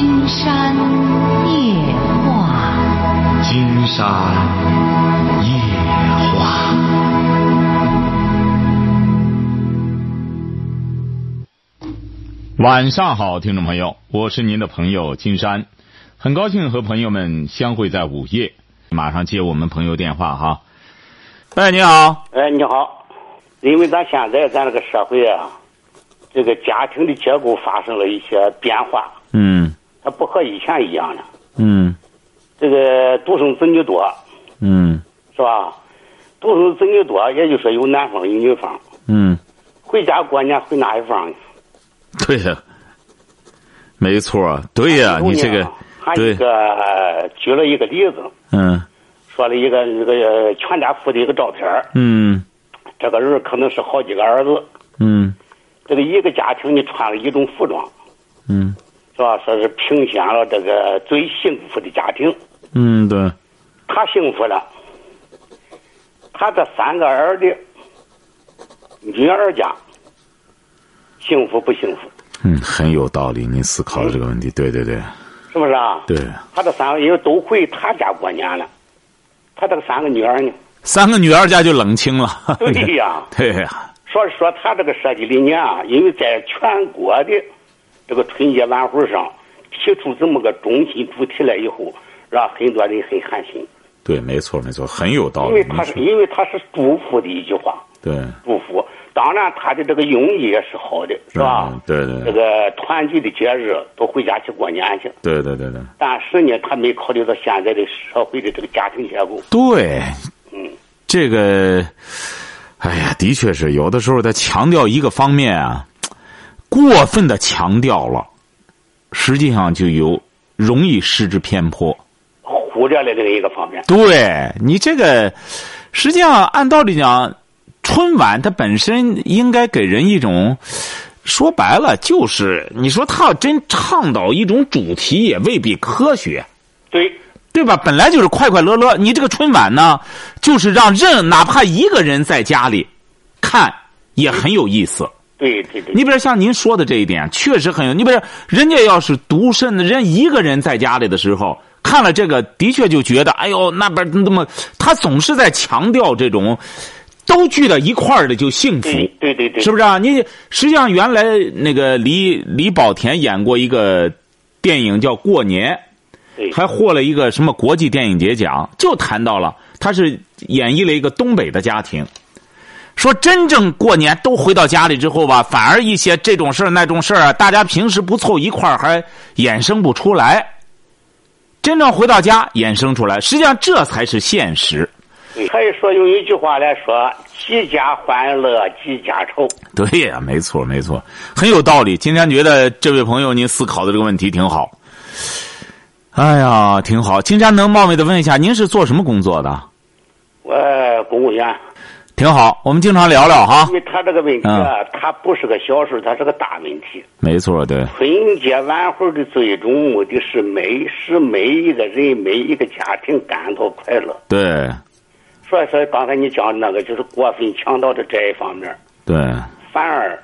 金山夜话，金山夜话。晚上好，听众朋友，我是您的朋友金山，很高兴和朋友们相会在午夜。马上接我们朋友电话哈。哎，你好，哎，你好，因为咱现在咱这个社会啊，这个家庭的结构发生了一些变化，嗯它不和以前一样了。嗯。这个独生子女多，嗯。是吧？独生子女多，也就是说有男方有女方，嗯，回家过年回哪一方呢？对呀、没错，对呀、你这个对还一个呃举了一个例子，嗯。说了一个那个呃全家福的一个照片儿。嗯。这个人可能是好几个儿子，嗯。这个一个家庭你穿了一种服装，嗯是吧？说是评选了这个最幸福的家庭。嗯，对，他幸福了，他这三个儿的女儿家幸福不幸福？嗯，很有道理。你思考的这个问题，对对对是不是啊？对，他这三个因为都回他家过年了，他这个三个女儿呢？三个女儿家就冷清了。对呀，对呀，所以说他这个设计理念啊，因为在全国的这个春节晚会上提出这么个中心主题来以后，让很多人很寒心，对，没错没错，很有道理因为理。你说他是因为他是祝福的一句话。对，祝福。当然，他的这个用意也是好的，是吧？嗯对对这个团聚的节日都回家去过年去，对对对对但是呢，他没考虑到现在的社会的这个家庭结构。对，嗯，这个，哎呀，的确是有的时候他强调一个方面啊，过分的强调了，实际上就有容易失之偏颇。忽略了这个一个方面。对你这个，实际上按道理讲，春晚它本身应该给人一种，说白了就是，你说他要真倡导一种主题，也未必科学。对，对吧？本来就是快快乐乐，你这个春晚呢，就是让任哪怕一个人在家里看也很有意思。对对对。你比如像您说的这一点，确实很有。你比如人家要是独身的人一个人在家里的时候，看了这个，的确就觉得，哎呦，那边那么，他总是在强调这种都聚到一块儿的就幸福。对对对对，是不是啊？你实际上原来那个李李保田演过一个电影叫《过年》，还获了一个什么国际电影节奖，就谈到了他是演绎了一个东北的家庭，说真正过年都回到家里之后吧，反而一些这种事儿那种事儿啊，大家平时不凑一块儿还衍生不出来，真正回到家衍生出来，实际上这才是现实。可以说用一句话来说：几家欢乐几家愁。对呀，没错没错，很有道理。金山觉得这位朋友您思考的这个问题挺好。哎呀，挺好。金山能冒昧的问一下，您是做什么工作的？我公务员，挺好，我们经常聊聊哈因。为他这个问题啊，他不是个小事，他是个大问题。没错，对，春节晚会的最终目的是每使每一个人、每一个家庭感到快乐。对，所以说，刚才你讲的那个就是过分强调的这一方面，对，反而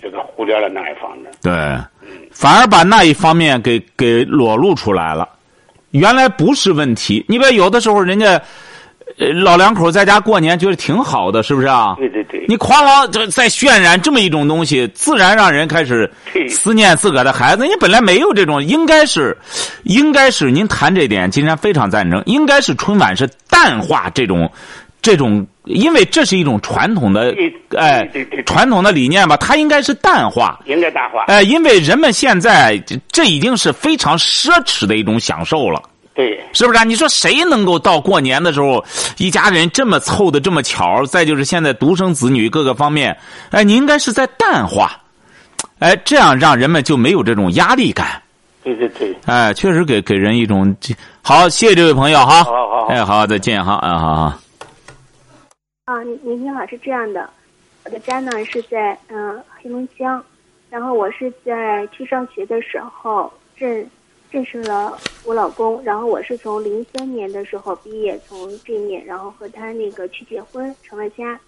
这个忽略了那一方面。对，反而把那一方面给给裸露出来了。原来不是问题，你比如有的时候人家，呃，老两口在家过年觉得挺好的，是不是啊？对对对，你哐啷这再渲染这么一种东西，自然让人开始思念自个儿的孩子。你本来没有这种，应该是，应该是您谈这点，金山非常赞成。应该是春晚是淡化这种，这种，因为这是一种传统的，哎对对对，传统的理念吧，它应该是淡化。应该淡化。哎，因为人们现在这这已经是非常奢侈的一种享受了。对是不是、啊？你说谁能够到过年的时候，一家人这么凑的这么巧？再就是现在独生子女各个方面，哎，你应该是在淡化，哎，这样让人们就没有这种压力感。对对对，哎，确实给给人一种好。谢谢这位朋友哈，好好好哎，好，再见哈，啊，好好。啊，您您好，是这样的，我的家呢是在嗯、呃黑龙江，然后我是在去上学的时候认认识了我老公，然后我是从零三年的时候毕业，从这面，然后和他那个去结婚，成了家。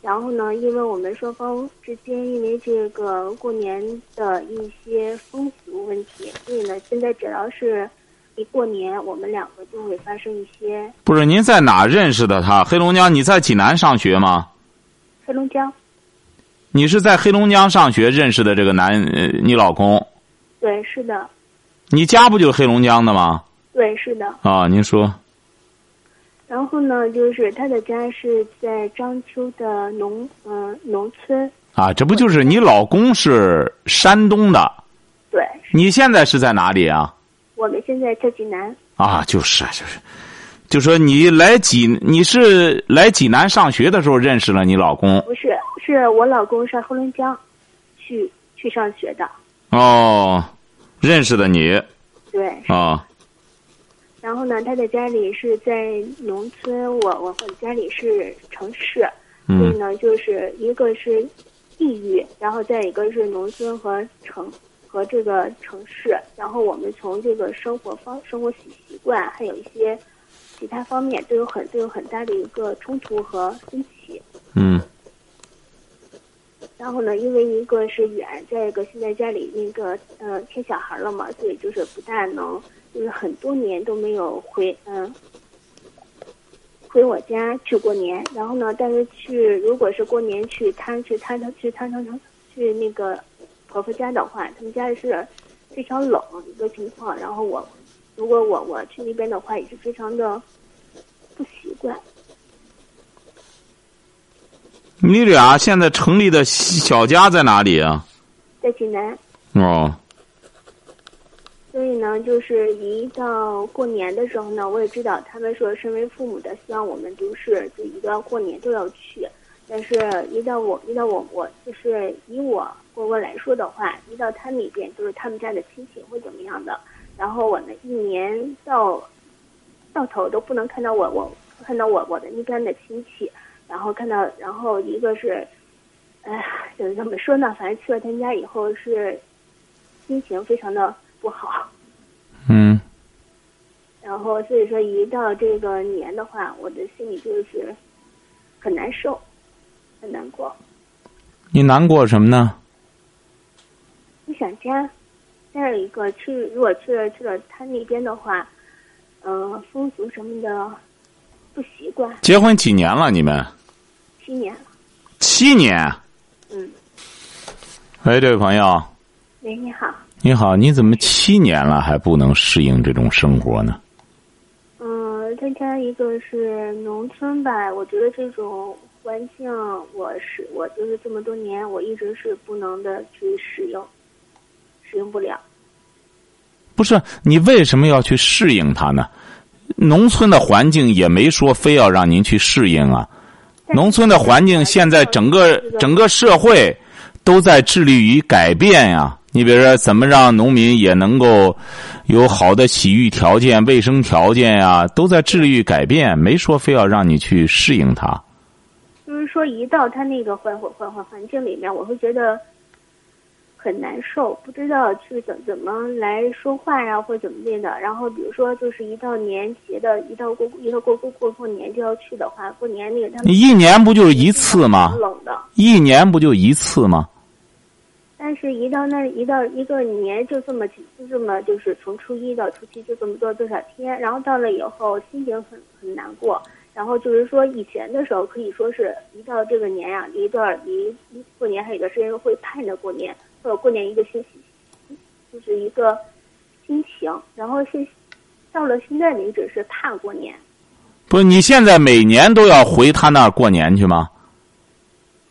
然后呢，因为我们双方之间因为这个过年的一些风俗问题，所以呢，现在只要是一过年，我们两个就会发生一些不是您在哪认识的他？黑龙江？你在济南上学吗？黑龙江。你是在黑龙江上学认识的这个男，呃，你老公？对，是的。你家不就是黑龙江的吗？对，是的。啊，您说。然后呢，就是他的家是在章丘的农嗯农村。啊，这不就是你老公是山东的？对。你现在是在哪里啊？我们现在在济南。啊，就是就是，就说你来济，你是来济南上学的时候认识了你老公？不是，是我老公上黑龙江，去去上学的。哦，认识的你。对。啊。然后呢，他的家里是在农村，我我我家里是城市，所以呢，就是一个是地域，然后再一个是农村和城和这个城市，然后我们从这个生活方生活习习惯，还有一些其他方面都有很都有很大的一个冲突和分歧。嗯。然后呢，因为一个是远，再一个现在家里那个呃添小孩了嘛，所以就是不大能。就是很多年都没有回嗯回我家去过年，然后呢，但是去如果是过年去他去他他去他他他去那个婆婆家的话，他们家是非常冷一个情况。然后我如果我我去那边的话，也是非常的不习惯。你俩现在成立的小家在哪里啊？在济南。哦。所以呢，就是一到过年的时候呢，我也知道他们说，身为父母的，希望我们都是就一到过年都要去。但是，一到我一到我我就是以我过过来说的话，一到他那边就是他们家的亲戚会怎么样的。然后我呢，一年到到头都不能看到我我看到我我的那边的亲戚，然后看到然后一个是，哎，怎怎么说呢？反正去了他家以后是心情非常的。不好，嗯，然后所以说一到这个年的话，我的心里就是很难受，很难过。你难过什么呢？你想家，再有一个去，如果去了去了他那边的话，嗯，风俗什么的不习惯。结婚几年了？你们？七年了。七年。嗯。哎，这位朋友。喂，你好。你好，你怎么七年了还不能适应这种生活呢？嗯，再加一个是农村吧，我觉得这种环境，我是我就是这么多年，我一直是不能的去适应，适应不了。不是你为什么要去适应它呢？农村的环境也没说非要让您去适应啊。农村的环境现在整个整个社会都在致力于改变呀。你比如说，怎么让农民也能够有好的洗浴条件、卫生条件呀？都在致力于改变，没说非要让你去适应它。就是说，一到他那个环环环环环境里面，我会觉得很难受，不知道去怎怎么来说话呀，或怎么地的。然后，比如说，就是一到年节的，一到过一到过过过过年就要去的话，过年那个他们一年不就是一次吗？冷的，一年不就一次吗？但是，一到那一到一个年就这么就这么就是从初一到初七就这么多多少天，然后到了以后心情很很难过，然后就是说以前的时候可以说是一到这个年呀，一段离过年还有一段时间会盼着过年，或者过年一个星期，就是一个心情，然后现到了现在为止是怕过年。不是你现在每年都要回他那儿过年去吗？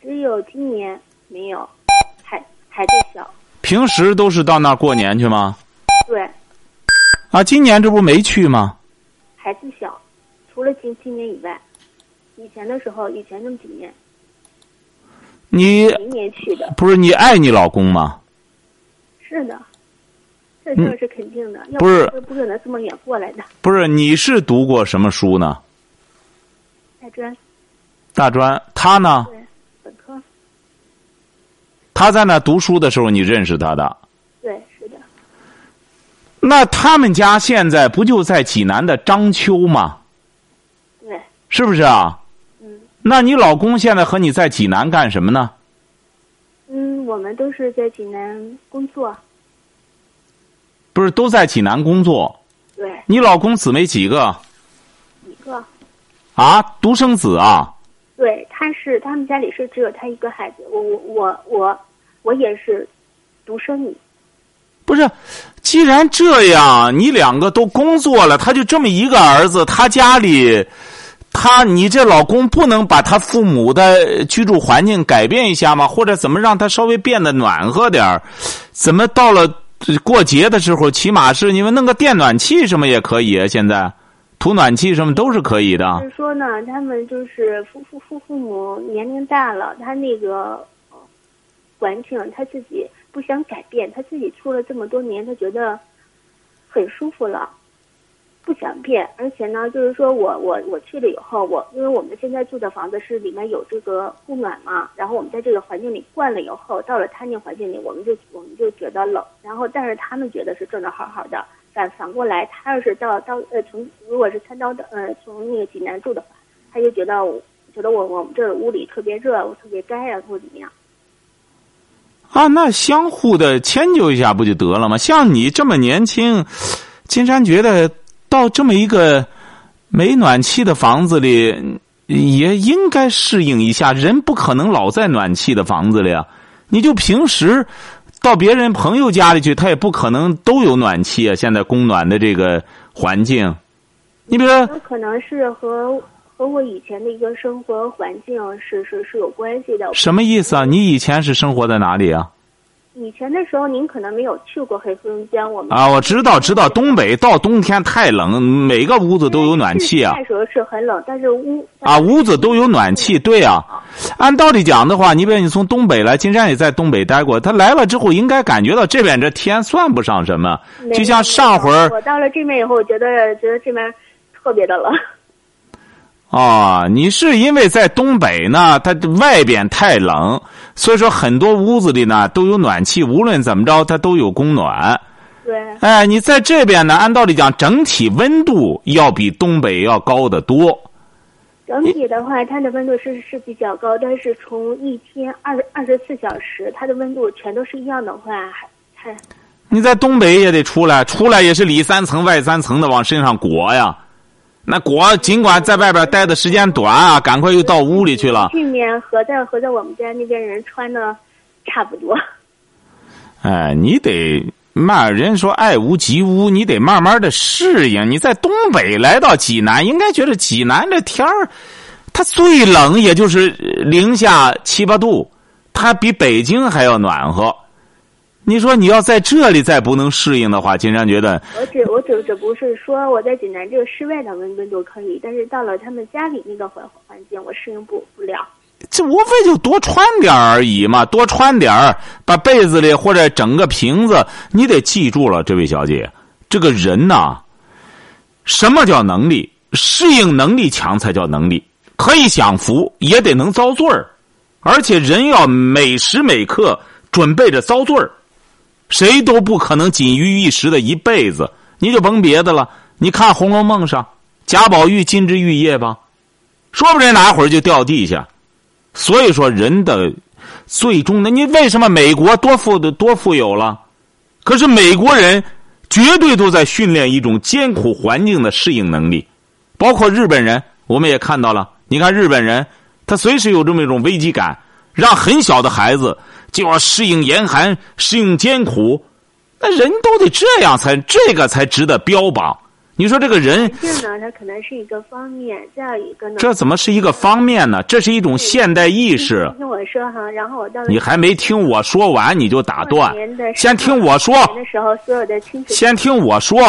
只有今年没有。孩子小，平时都是到那儿过年去吗？对。啊，今年这不没去吗？孩子小，除了今今年以外，以前的时候，以前那么几年。你明年去的。不是你爱你老公吗？是的，这事是肯定的。不是不可能这么远过来的。不是，你是读过什么书呢？大专。大专，他呢？本科。他在那读书的时候，你认识他的？对，是的。那他们家现在不就在济南的章丘吗？对。是不是啊？嗯。那你老公现在和你在济南干什么呢？嗯，我们都是在济南工作。不是都在济南工作？对，你老公姊妹几个？一个。啊，独生子啊？对，他是他们家里是只有他一个孩子，我我我我我也是独生女。不是，既然这样，你两个都工作了，他就这么一个儿子，他家里，他你这老公不能把他父母的居住环境改变一下吗？或者怎么让他稍微变得暖和点儿？怎么到了过节的时候，起码是你们弄个电暖气什么也可以啊？现在，土暖气什么都是可以的。就是说呢，他们就是父父父父母年龄大了，他那个环境他自己。不想改变，他自己住了这么多年，他觉得很舒服了，不想变。而且呢，就是说我我我去了以后，我因为我们现在住的房子是里面有这个供暖嘛，然后我们在这个环境里惯了以后，到了他那环境里，我们就我们就觉得冷。然后，但是他们觉得是正正好好的。反反过来，他要是到到呃从如果是参照的呃从那个济南住的话，他就觉得觉得我我们这屋里特别热，我特别干呀，或怎么样。啊，那相互的迁就一下不就得了吗？像你这么年轻，金山觉得到这么一个没暖气的房子里，也应该适应一下。人不可能老在暖气的房子里啊！你就平时到别人朋友家里去，他也不可能都有暖气啊。现在供暖的这个环境，你比如说，可能是和。和我以前的一个生活环境是是是有关系的。什么意思啊？你以前是生活在哪里啊？以前的时候，您可能没有去过黑龙江。我们啊，我知道，知道东北到冬天太冷，每个屋子都有暖气啊。那时候是很冷，但是屋啊，屋子都有暖气，对啊。按道理讲的话，你比如你从东北来，金山也在东北待过，他来了之后应该感觉到这边这天算不上什么，就像上回我到了这边以后，我觉得觉得这边特别的冷。哦，你是因为在东北呢，它外边太冷，所以说很多屋子里呢都有暖气，无论怎么着它都有供暖。对。哎，你在这边呢，按道理讲，整体温度要比东北要高得多。整体的话，它的温度是是比较高，但是从一天二二十四小时，它的温度全都是一样的话，还还。你在东北也得出来，出来也是里三层外三层的往身上裹呀。那果尽管在外边待的时间短啊，赶快又到屋里去了。去年和在和在我们家那边人穿的差不多。哎，你得慢，人说爱屋及乌，你得慢慢的适应。你在东北来到济南，应该觉得济南这天儿，它最冷也就是零下七八度，它比北京还要暖和。你说你要在这里再不能适应的话，金山觉得。我只我只只不是说我在济南这个室外的温温度可以，但是到了他们家里那个环环境，我适应不不了。这无非就多穿点而已嘛，多穿点儿，把被子里或者整个瓶子，你得记住了，这位小姐，这个人呐，什么叫能力？适应能力强才叫能力。可以享福，也得能遭罪儿，而且人要每时每刻准备着遭罪儿。谁都不可能锦衣玉食的一辈子，你就甭别的了。你看《红楼梦》上贾宝玉金枝玉叶吧，说不定哪会儿就掉地下。所以说，人的最终的，你为什么美国多富的多富有了？可是美国人绝对都在训练一种艰苦环境的适应能力，包括日本人，我们也看到了。你看日本人，他随时有这么一种危机感，让很小的孩子。就要适应严寒，适应艰苦，那人都得这样才这个才值得标榜。你说这个人，这呢，它可能是一个方面，再一个呢，这怎么是一个方面呢？这是一种现代意识。听我说哈，然后我到你还没听我说完你就打断，先听我说。的时候，所有的亲戚先听我说，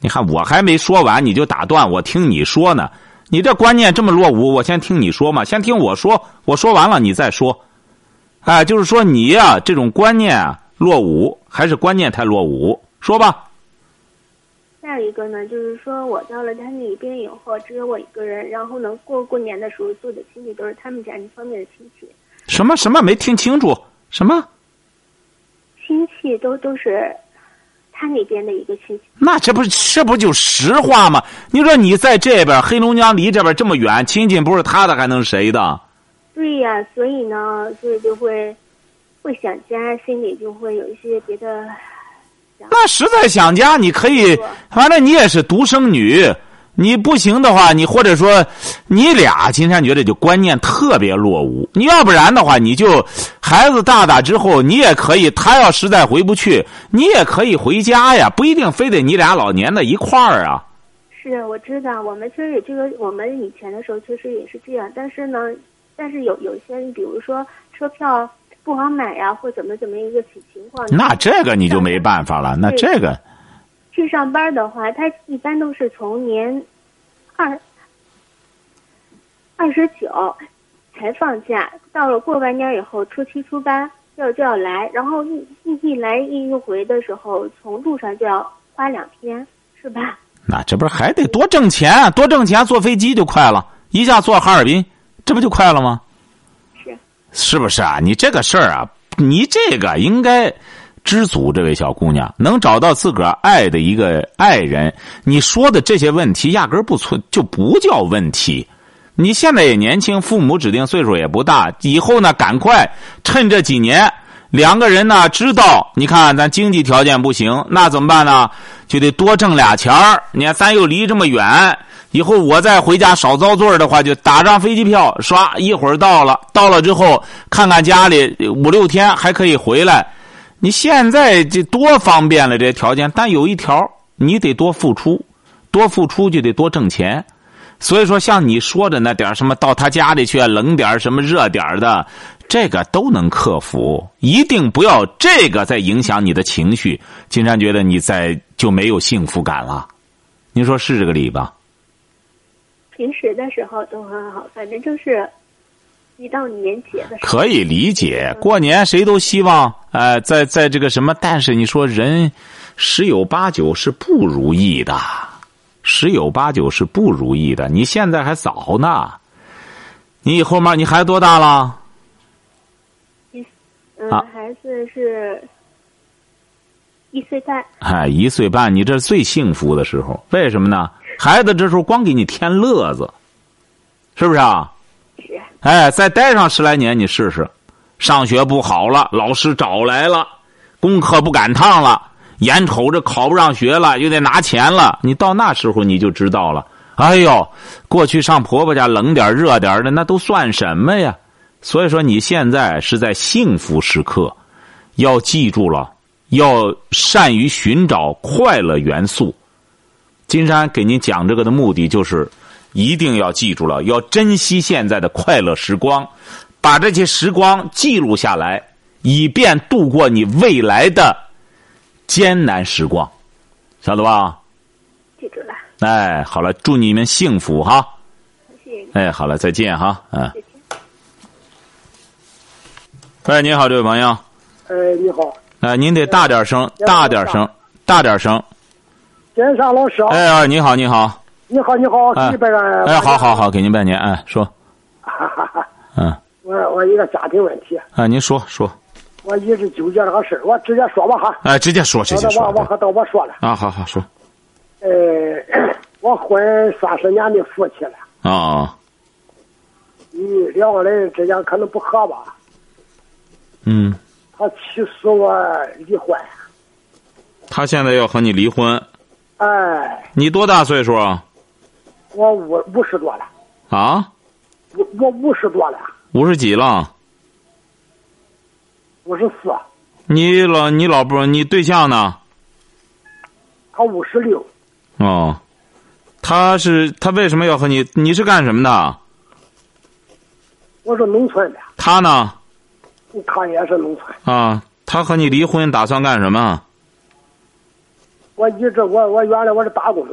你看我还没说完你就打断，我听你说呢。你这观念这么落伍，我先听你说嘛，先听我说，我说完了你再说。啊，就是说你呀，这种观念啊落伍，还是观念太落伍？说吧。再一个呢，就是说我到了他那边以后，只有我一个人，然后呢，过过年的时候，所有的亲戚都是他们家那方面的亲戚。什么什么没听清楚？什么？亲戚都都是他那边的一个亲戚。那这不是这不就实话吗？你说你在这边，黑龙江离这边这么远，亲戚不是他的，还能谁的？对呀，所以呢，所以就会会想家，心里就会有一些别的。那实在想家，你可以，反正你也是独生女，你不行的话，你或者说你俩，金山觉得就观念特别落伍。你要不然的话，你就孩子大大之后，你也可以，他要实在回不去，你也可以回家呀，不一定非得你俩老年在一块儿啊。是，我知道，我们其实也这个，我们以前的时候确实也是这样，但是呢，但是有有些，比如说车票。不好买呀，或怎么怎么一个情情况？那这个你就没办法了。那这个去上班的话，他一般都是从年二二十九才放假，到了过完年以后，初七初八要就要来，然后一一一来一回的时候，从路上就要花两天，是吧？那这不是还得多挣钱？多挣钱，坐飞机就快了，一下坐哈尔滨，这不就快了吗？是不是啊？你这个事儿啊，你这个应该知足。这位小姑娘能找到自个儿爱的一个爱人，你说的这些问题压根儿不存，就不叫问题。你现在也年轻，父母指定岁数也不大，以后呢，赶快趁这几年，两个人呢知道，你看咱经济条件不行，那怎么办呢？就得多挣俩钱儿。你看咱又离这么远。以后我再回家少遭罪的话，就打张飞机票，刷一会儿到了。到了之后，看看家里五六天还可以回来。你现在这多方便了，这条件。但有一条，你得多付出，多付出就得多挣钱。所以说，像你说的那点什么，到他家里去冷点什么热点的，这个都能克服。一定不要这个再影响你的情绪。金山觉得你在就没有幸福感了。您说是这个理吧？平时的时候都很好，反正就是一到年节的时候可以理解。过年谁都希望，呃，在在这个什么，但是你说人十有八九是不如意的，十有八九是不如意的。你现在还早呢，你以后嘛，你孩子多大了？嗯，孩子是一岁半。哎，一岁半，你这是最幸福的时候，为什么呢？孩子这时候光给你添乐子，是不是啊？是。哎，再待上十来年，你试试。上学不好了，老师找来了，功课不赶趟了，眼瞅着考不上学了，又得拿钱了。你到那时候你就知道了。哎呦，过去上婆婆家冷点热点的，那都算什么呀？所以说你现在是在幸福时刻，要记住了，要善于寻找快乐元素。金山给您讲这个的目的就是，一定要记住了，要珍惜现在的快乐时光，把这些时光记录下来，以便度过你未来的艰难时光，晓得吧？记住了。哎，好了，祝你们幸福哈。谢谢。哎，好了，再见哈，嗯。喂，你好，这位朋友。哎，你好。哎，您得大点声，大点声，大点声。金山老师啊！哎呀，你好，你好，你好，你好，给你拜年。哎，好好好，给您拜年，哎，说。哈哈哈。嗯。我我一个家庭问题。哎，您说说。我一直纠结这个事儿，我直接说吧哈。哎，直接说，直接说。我我和到我说了。啊，好好说。呃，我婚三十年的夫妻了。啊。你两个人之间可能不和吧？嗯。他起诉我离婚。他现在要和你离婚。哎，你多大岁数啊？我五五十多了。啊？我我五十多了。五十几了？五十四。你老你老婆你对象呢？他五十六。哦，他是他为什么要和你？你是干什么的？我是农村的。他呢？他也是农村。啊，他和你离婚打算干什么？我一直我我原来我是打工，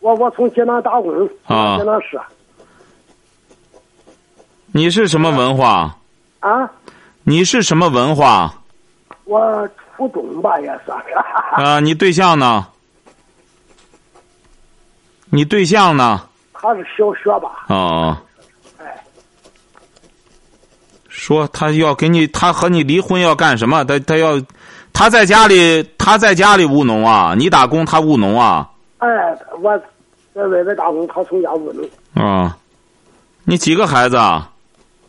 我我从济南打工，济南市。你是什么文化？啊？你是什么文化？我初中吧，也算是。啊，你对象呢？你对象呢？他是小学吧？哦。哎。说他要给你，他和你离婚要干什么？他他要。他在家里，他在家里务农啊，你打工，他务农啊。哎，我在外边打工，他从家务农。啊，你几个孩子啊？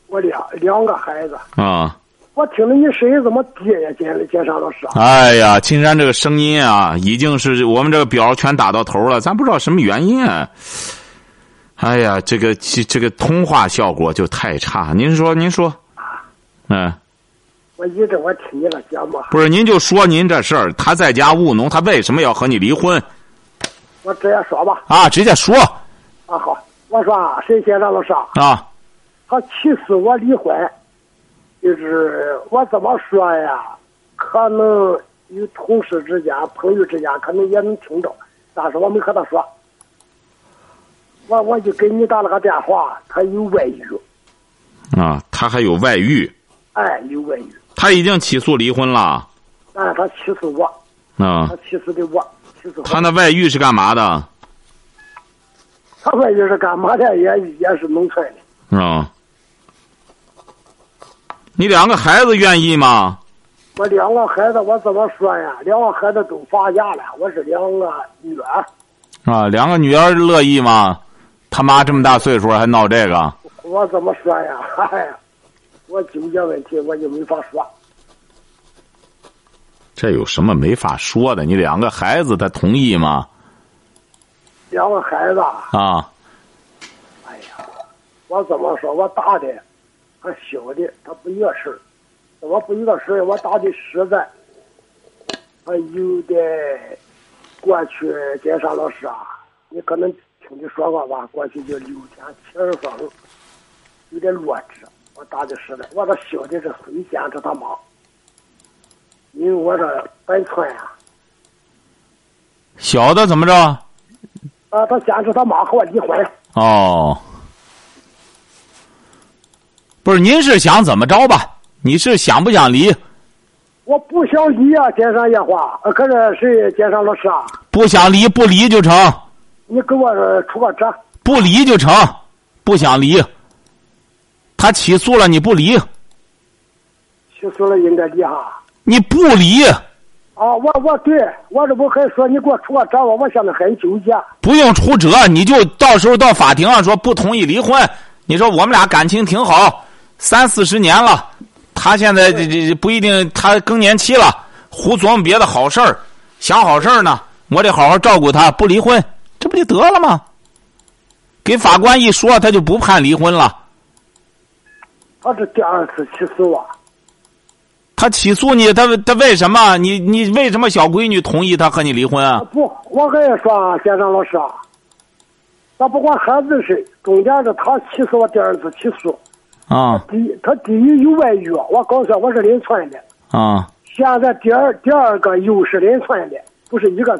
我两两个孩子。啊。我听着你声音怎么低呀，金金山老师？哎呀，金山这个声音啊，已经是我们这个表全打到头了，咱不知道什么原因。啊。哎呀，这个这个通话效果就太差。您说，您说，嗯。我一直我听你的节目。不是，您就说您这事儿，他在家务农，他为什么要和你离婚？我直接说吧。啊，直接说。啊好，我说啊，沈先生老师啊，他起诉我离婚，就是我怎么说呀？可能有同事之间、朋友之间，可能也能听到，但是我没和他说。我我就给你打了个电话，他有外遇。啊，他还有外遇。哎，有外遇。他已经起诉离婚了。哎，他起诉我。啊。他起诉的我，起诉他那外遇是干嘛的？他外遇是干嘛的？也也是农村的。啊。你两个孩子愿意吗？我两个孩子，我怎么说呀？两个孩子都发家了，我是两个女儿。啊，两个女儿乐意吗？他妈这么大岁数还闹这个？我怎么说呀？哎呀。我纠结问题，我就没法说。这有什么没法说的？你两个孩子，他同意吗？两个孩子啊！哎呀，我怎么说？我大的和小的，他不一个事儿。我不一个事儿，我大的实在。他有点过去，金山老师啊，你可能听你说过吧？过去就六天七儿风，有点弱智。我大的是的，我这小的是非坚持他妈，因为我这本村呀。小的怎么着？啊，他坚持他妈和我离婚。哦，不是，您是想怎么着吧？你是想不想离？我不想离啊，金山夜话。可是谁？金山老师啊？不想离，不离就成。你给我出个辙。不离就成，不想离。他起诉了，你不离？起诉了应该离哈。你不离？啊，我我对我这不还说你给我出个辙吗？我现在很纠结。不用出辙，你就到时候到法庭上说不同意离婚。你说我们俩感情挺好，三四十年了，他现在这这不一定，他更年期了，胡琢磨别的好事儿，想好事儿呢。我得好好照顾他，不离婚，这不就得了吗？给法官一说，他就不判离婚了。他是第二次起诉我。他起诉你，他他为什么？你你为什么小闺女同意他和你离婚啊？不，我跟你说啊，先生老师啊，咱不管孩子的事，中间是他起诉我第二次起诉。啊。第他第一有外遇，我告诉我是邻村的。啊。现在第二第二个又是邻村的。不是一个，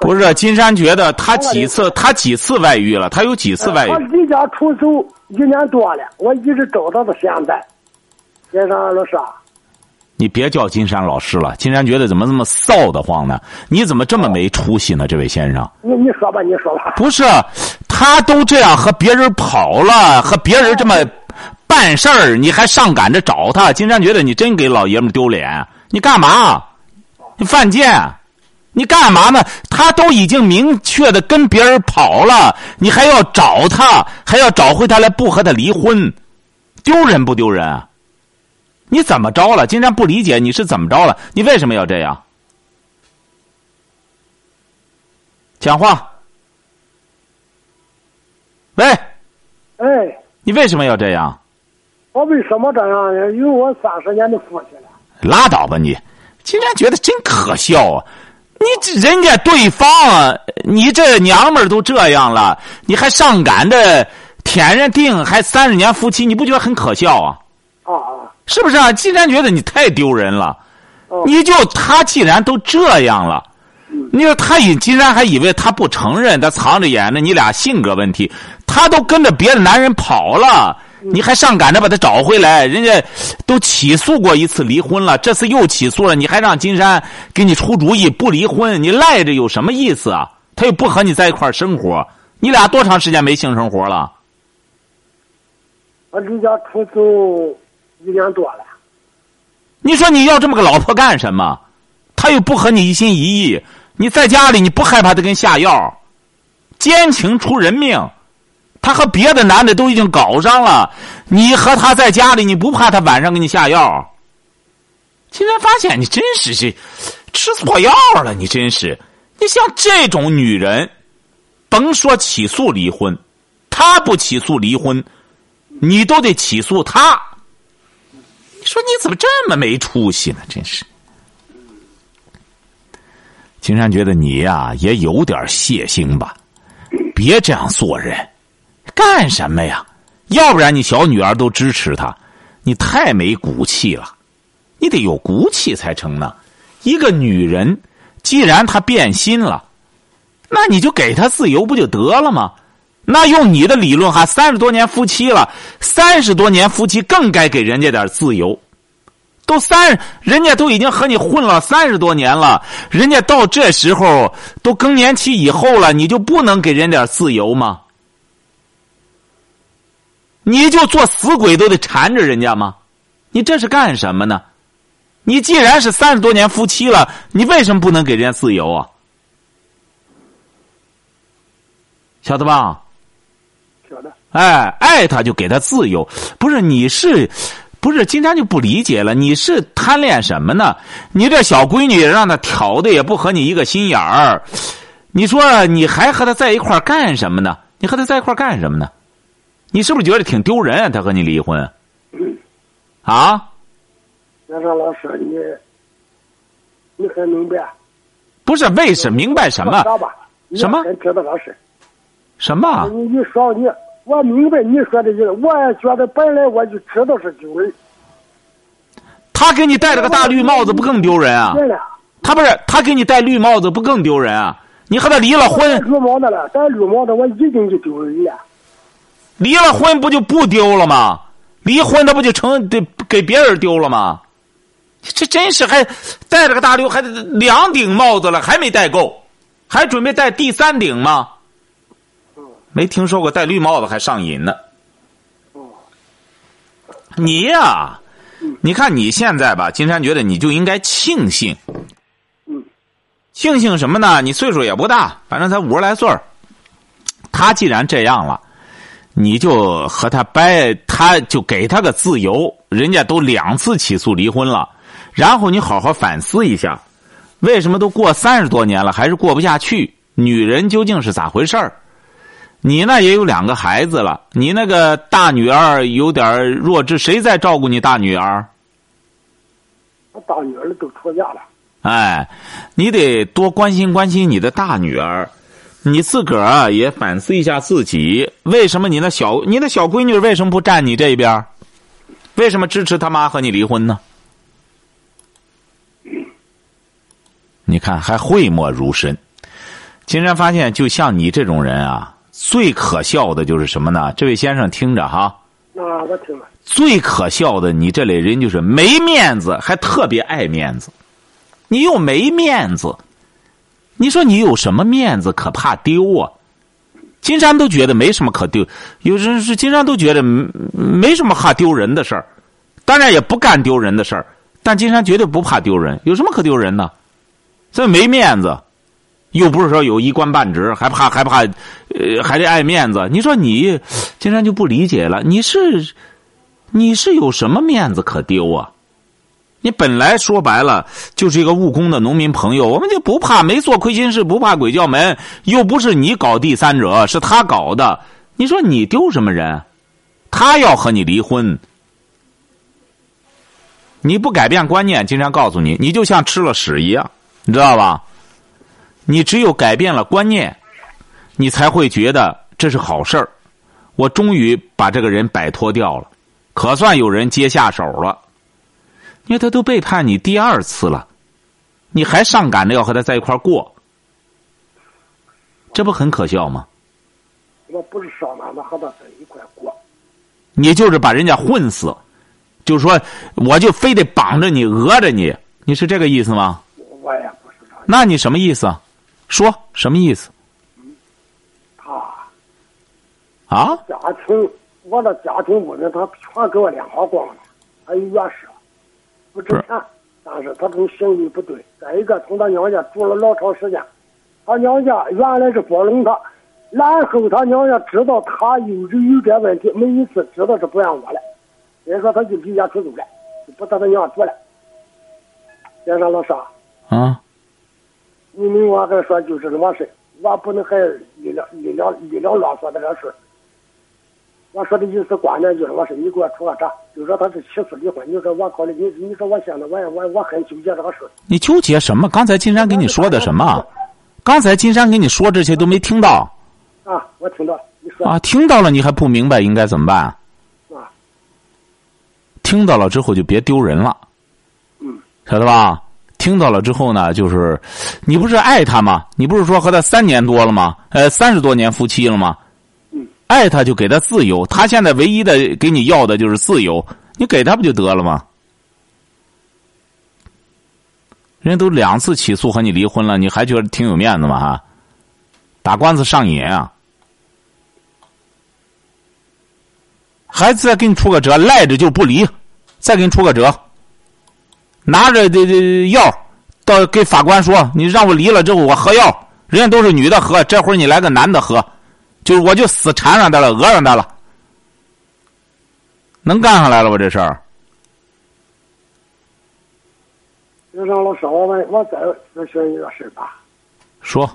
不是金山觉得他几次他几次外遇了？他有几次外遇？他离家出走一年多了，我一直找到到现在。金山老师啊，你别叫金山老师了。金山觉得怎么这么臊得慌呢？你怎么这么没出息呢？这位先生，你你说吧，你说吧。不是，他都这样和别人跑了，和别人这么办事儿，你还上赶着找他？金山觉得你真给老爷们丢脸。你干嘛？你犯贱！你干嘛呢？他都已经明确的跟别人跑了，你还要找他，还要找回他来不和他离婚，丢人不丢人？你怎么着了？竟然不理解你是怎么着了？你为什么要这样？讲话。喂。哎。你为什么要这样？我为什么这样呢？因为我三十年的父亲了。拉倒吧你！竟然觉得真可笑啊。你这人家对方，你这娘们儿都这样了，你还上赶着舔人腚，还三十年夫妻，你不觉得很可笑啊？啊啊！是不是啊？既然觉得你太丢人了，你就他既然都这样了，你说他以竟然还以为他不承认，他藏着掖着，你俩性格问题，他都跟着别的男人跑了。你还上赶着把他找回来？人家都起诉过一次离婚了，这次又起诉了，你还让金山给你出主意不离婚？你赖着有什么意思啊？他又不和你在一块生活，你俩多长时间没性生活了？我离家出走一年多了。你说你要这么个老婆干什么？他又不和你一心一意，你在家里你不害怕他给你下药？奸情出人命，他和别的男的都已经搞上了，你和他在家里你不怕他晚上给你下药？竟然发现你真是这吃错药了，你真是，你像这种女人，甭说起诉离婚，他不起诉离婚，你都得起诉他。你说你怎么这么没出息呢？真是。金山觉得你呀也有点血性吧，别这样做人，干什么呀？要不然你小女儿都支持他，你太没骨气了，你得有骨气才成呢。一个女人，既然她变心了，那你就给她自由不就得了吗？那用你的理论哈，三十多年夫妻了，三十多年夫妻更该给人家点自由。都三，人家都已经和你混了三十多年了，人家到这时候都更年期以后了，你就不能给人点自由吗？你就做死鬼都得缠着人家吗？你这是干什么呢？你既然是三十多年夫妻了，你为什么不能给人家自由啊？晓得吧？晓得。哎，爱他就给他自由，不是你是。不是，经常就不理解了。你是贪恋什么呢？你这小闺女让她挑的也不和你一个心眼儿，你说你还和她在一块儿干什么呢？你和她在一块儿干什么呢？你是不是觉得挺丢人？啊？他和你离婚？啊？先生老师，你你很明白？不是，为什么明白什么？什么？知道老师。什么？你你说你。我明白你说的意思，我也觉得本来我就知道是丢人。他给你戴了个大绿帽子，不更丢人啊？他不是他给你戴绿帽子，不更丢人啊？你和他离了婚。绿帽子了，戴绿帽子，我已经就丢人了。离了婚不就不丢了吗？离婚他不就成给给别人丢了吗？这真是还戴了个大溜，还两顶帽子了，还没戴够，还准备戴第三顶吗？没听说过戴绿帽子还上瘾呢。你呀，你看你现在吧，金山觉得你就应该庆幸。庆幸什么呢？你岁数也不大，反正才五十来岁他既然这样了，你就和他掰，他就给他个自由。人家都两次起诉离婚了，然后你好好反思一下，为什么都过三十多年了还是过不下去？女人究竟是咋回事儿？你那也有两个孩子了，你那个大女儿有点弱智，谁在照顾你大女儿？我大女儿都出嫁了。哎，你得多关心关心你的大女儿，你自个儿也反思一下自己，为什么你那小你那小闺女为什么不站你这边？为什么支持他妈和你离婚呢？你看还讳莫如深。竟然发现，就像你这种人啊。最可笑的就是什么呢？这位先生听着哈。啊，我听了。最可笑的，你这类人就是没面子，还特别爱面子。你又没面子，你说你有什么面子可怕丢啊？金山都觉得没什么可丢，有人是金山都觉得没什么怕丢人的事儿，当然也不干丢人的事儿，但金山绝对不怕丢人，有什么可丢人呢？所以没面子。又不是说有一官半职，还怕还怕，呃，还得爱面子。你说你金山就不理解了？你是你是有什么面子可丢啊？你本来说白了就是一个务工的农民朋友，我们就不怕没做亏心事，不怕鬼叫门。又不是你搞第三者，是他搞的。你说你丢什么人？他要和你离婚，你不改变观念，经常告诉你，你就像吃了屎一样，你知道吧？你只有改变了观念，你才会觉得这是好事儿。我终于把这个人摆脱掉了，可算有人接下手了。因为他都背叛你第二次了，你还上赶着要和他在一块过，这不很可笑吗？我不是上赶着和他在一块过，你就是把人家混死，就是说，我就非得绑着你，讹着你，你是这个意思吗？我也不是这。那你什么意思？说什么意思？他啊，家庭，我的家庭物质他全给我两好光了，还有钥匙，不值钱。但是他这种行为不对。再一个，从他娘家住了老长时间，他娘家原来是包容他，然后他娘家知道他有这有点问题，每一次知道是不让我了，所以说他就离家出走了，就不在他娘住了。先生老师啊，啊，你明我还说就是什么事，我不能还一两一两一两乱说的这事。我说的意思关键就是我说你给我出个账，就说他是起诉离婚。你说我考虑你，你说我现在我也我我很纠结这个事。你纠结什么？刚才金山跟你说的什么？刚才金山跟你说这些都没听到。啊，我听到你说。啊，听到了，你还不明白应该怎么办？啊。听到了之后就别丢人了。嗯。晓得吧？听到了之后呢，就是你不是爱他吗？你不是说和他三年多了吗？呃，三十多年夫妻了吗？爱他就给他自由，他现在唯一的给你要的就是自由，你给他不就得了吗？人家都两次起诉和你离婚了，你还觉得挺有面子吗？哈，打官司上瘾啊！还再给你出个辙，赖着就不离，再给你出个辙，拿着这这药到给法官说，你让我离了之后我喝药，人家都是女的喝，这会儿你来个男的喝。就我就死缠上他了，讹上他了，能干上来了吧？这事儿。就让老师，我问，我再咨询一个事吧。说。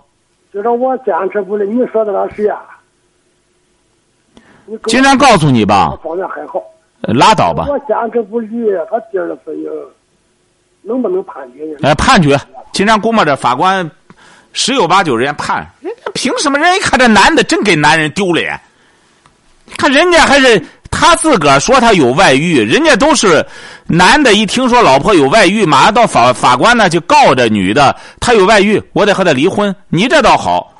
就说我坚持不了，你说的那事啊。经常告诉你吧。方面还好。拉倒吧。我坚持不离，他第二次又能不能判决呢？哎，判决，经常估摸着法官。十有八九，人家判，人家凭什么？人一看这男的真给男人丢脸。看人家还是他自个儿说他有外遇，人家都是男的，一听说老婆有外遇，马上到法法官那去告这女的，他有外遇，我得和他离婚。你这倒好，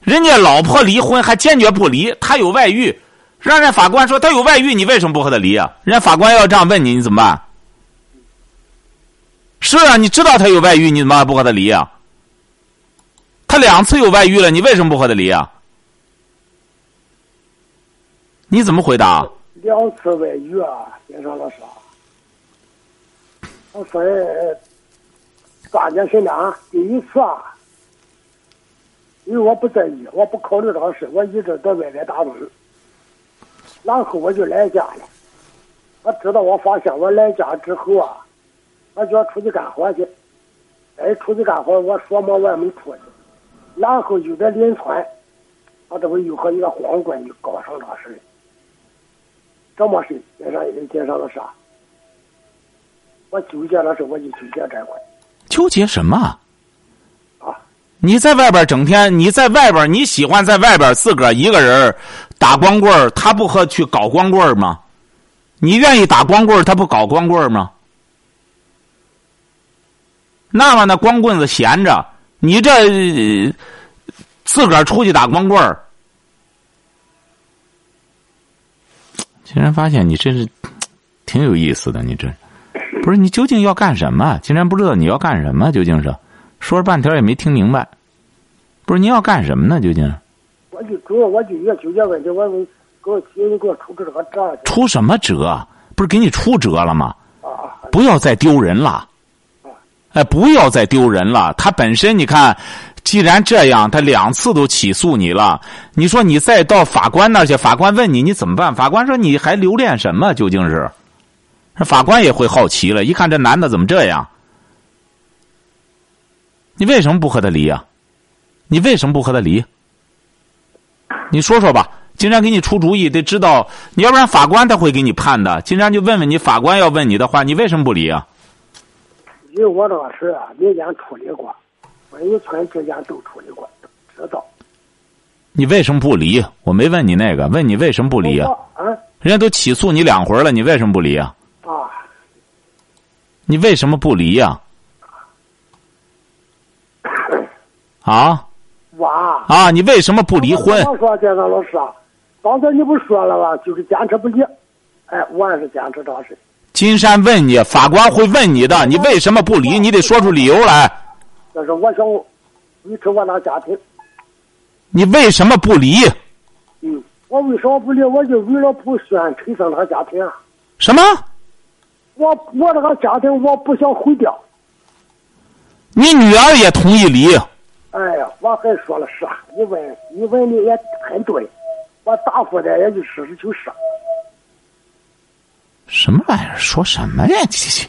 人家老婆离婚还坚决不离，他有外遇，让人法官说他有外遇，你为什么不和他离啊？人家法官要这样问你，你怎么办？是啊，你知道他有外遇，你怎么不和他离啊？他两次有外遇了，你为什么不和他离啊？你怎么回答？两次外遇啊，先生老师。我说，关键是呢，第一次啊，因为我不在意，我不考虑这个事，我一直在外面打工，然后我就来家了。我知道我发现我来家之后啊，我就要出去干活去，哎，出去干活，我说嘛我也没出去。然后就在临川，他这不又和一个光棍就搞上这事这么事介绍介绍的啥？我纠结的是，我就纠结这块。纠结什么？啊！你在外边整天，你在外边，你喜欢在外边自个儿一个人打光棍他不和去搞光棍吗？你愿意打光棍他不搞光棍吗？那么那光棍子闲着。你这自个儿出去打光棍儿，竟然发现你这是挺有意思的。你这不是你究竟要干什么？竟然不知道你要干什么？究竟是说了半天也没听明白。不是你要干什么呢？究竟？我就主要我就越纠结问题，我给我给我出这个折。出什么折？不是给你出折了吗？啊！不要再丢人了。哎，不要再丢人了。他本身，你看，既然这样，他两次都起诉你了。你说你再到法官那去，法官问你，你怎么办？法官说你还留恋什么？究竟是？法官也会好奇了。一看这男的怎么这样？你为什么不和他离啊？你为什么不和他离？你说说吧。经常给你出主意，得知道，你要不然法官他会给你判的。经常就问问你，法官要问你的话，你为什么不离啊？因为我这个事啊，民间处理过，文艺村之间都处理过，知道。你为什么不离？我没问你那个，问你为什么不离啊？啊？人家都起诉你两回了，你为什么不离啊？啊。你为什么不离呀？啊？我啊？你为什么不离婚？我说，建长老师啊，刚才你不说了吗？就是坚持不离。哎，我也是坚持这事。金山问你，法官会问你的，你为什么不离？你得说出理由来。但是我想维持我那家庭。你为什么不离？嗯，我为什么不离？我就为了不宣推升他家庭。啊什么？我我这个家庭我不想毁掉，你女儿也同意离？哎呀，我还说了实话，你问你问的也很对，我答复的也就实事求是。什么玩意儿？说什么呀？这这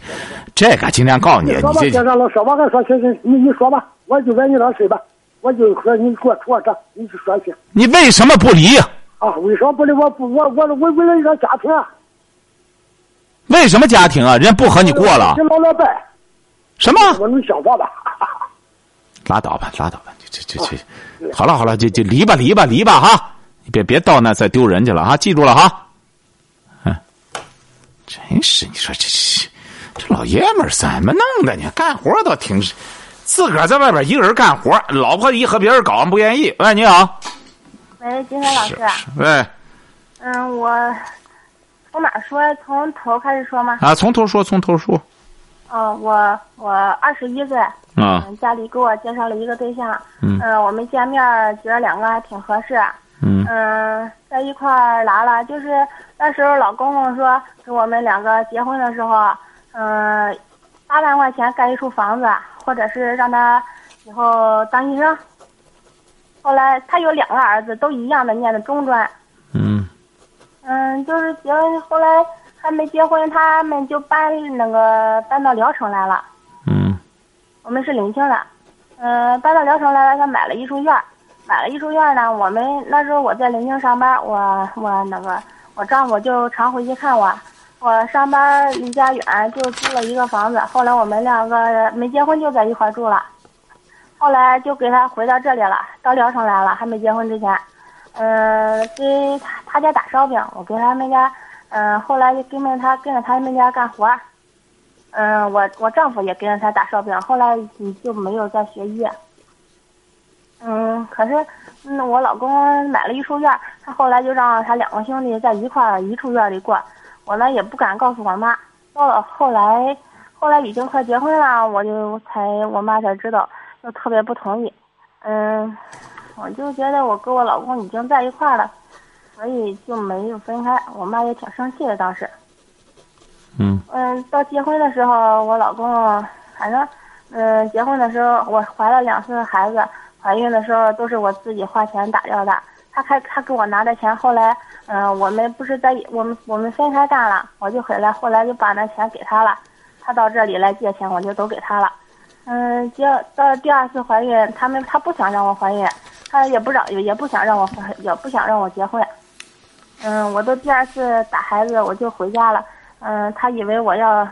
这个今天告诉你，你这先生老师，我跟说行行，你你说吧，我就问你那谁吧，我就和你给我说这，你就说去你为什么不离？啊？为什么不离？我不我我我为了一个家庭啊，为什么家庭啊？人家不和你过了给？老老伴，什么？我能想到吧？拉倒吧，拉倒吧，这这这这，好了好了，就就离吧离吧离吧哈！你别别到那再丢人去了哈，记住了哈。嗯，真是你说这这这老爷们儿怎么弄的呢？干活倒挺，自个儿在外边一个人干活，老婆一和别人搞不愿意。喂，你好，喂，金山老师，喂嗯，我从哪儿说？从头开始说吗？啊，从头说，从头说哦，我我二十一岁，啊嗯，家里给我介绍了一个对象，嗯呃我们见面觉得两个还挺合适，嗯。嗯，在一块儿来了，就是那时候老公公说给我们两个结婚的时候，嗯、八万块钱盖一处房子，或者是让他以后当医生。后来他有两个儿子，都一样的念的中专，嗯。嗯，就是结婚后来还没结婚，他们就搬那个搬到聊城来了。嗯。我们是临清的，嗯、搬到聊城来了，他买了一处院儿，买了一住院呢。我们那时候我在临清上班，我我那个我丈夫就常回去看我。我上班离家远，就租了一个房子。后来我们两个没结婚就在一块住了，后来就给他回到这里了，到聊城来了，还没结婚之前，嗯、给他他家打烧饼，我给他们家，嗯、后来就跟着他跟着他们家干活。嗯，我我丈夫也跟着他打烧饼，后来嗯就没有再学医。嗯，可是，嗯，我老公买了一处院，他后来就让他两个兄弟在一块儿一处院里过，我呢也不敢告诉我妈。到了后来，后来已经快结婚了，我就才我妈才知道，就特别不同意。嗯，我就觉得我跟我老公已经在一块儿了，所以就没有分开。我妈也挺生气的当时。嗯嗯，到结婚的时候，我老公反正，嗯，结婚的时候我怀了两次孩子，怀孕的时候都是我自己花钱打掉的。他开他给我拿的钱，后来，嗯、我们不是在我们我们分开干了，我就回来，后来就把那钱给他了。他到这里来借钱，我就都给他了。嗯，结到第二次怀孕，他们他不想让我怀孕，他也不让也也不想让我怀，也不想让我结婚。嗯，我都第二次打孩子，我就回家了。嗯，他以为我要，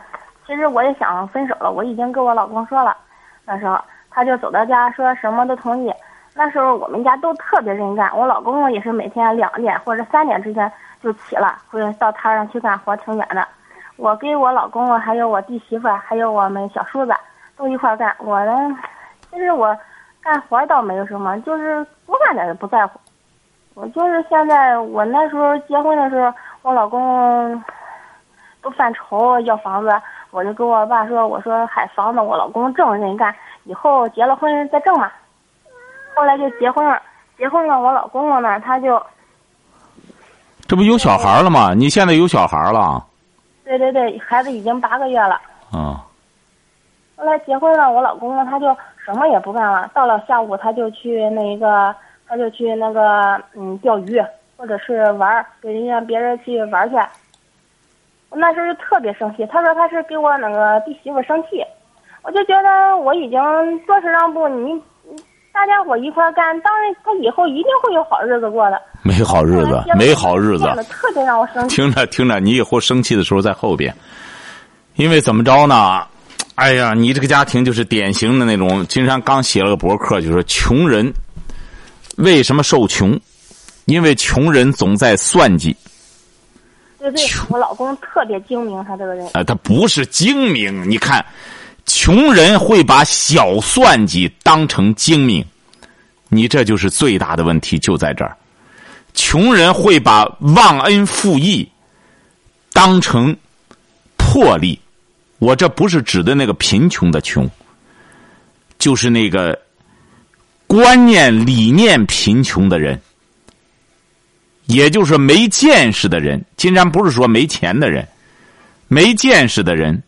其实我也想分手了，我已经跟我老公说了。那时候他就走到家，说什么都同意。那时候我们家都特别认干，我老公公也是每天两点或者三点之前就起了，会到摊上去干活，挺远的。我跟我老公公还有我弟媳妇，还有我们小叔子都一块干。我呢，其实我干活倒没有什么，就是多干点也不在乎。我就是现在，我那时候结婚的时候，我老公都犯愁要房子，我就跟我爸说，我说海，房子我老公挣人干，以后结了婚再挣嘛。后来就结婚了，结婚了，我老公公呢，他就这不有小孩了吗？你现在有小孩了？对对对，孩子已经八个月了。啊后来结婚了，我老公公他就什么也不干了，到了下午他就去那一个，他就去那个嗯钓鱼，或者是玩儿，给人家别人去玩儿去。我那时候就特别生气，他说他是给我那个弟媳妇生气，我就觉得我已经做事让步，你你大家伙一块干，当然他以后一定会有好日子过的。没好日子，没好日子。特别让我生气。听着听着，你以后生气的时候在后边，因为怎么着呢？哎呀，你这个家庭就是典型的那种。金山刚写了个博客，就说穷人为什么受穷？因为穷人总在算计。对对，我老公特别精明，他这个人。啊，他不是精明，你看，穷人会把小算计当成精明，你这就是最大的问题，就在这儿。穷人会把忘恩负义当成魄力，我这不是指的那个贫穷的穷，就是那个观念理念贫穷的人，也就是没见识的人。竟然不是说没钱的人，没见识的人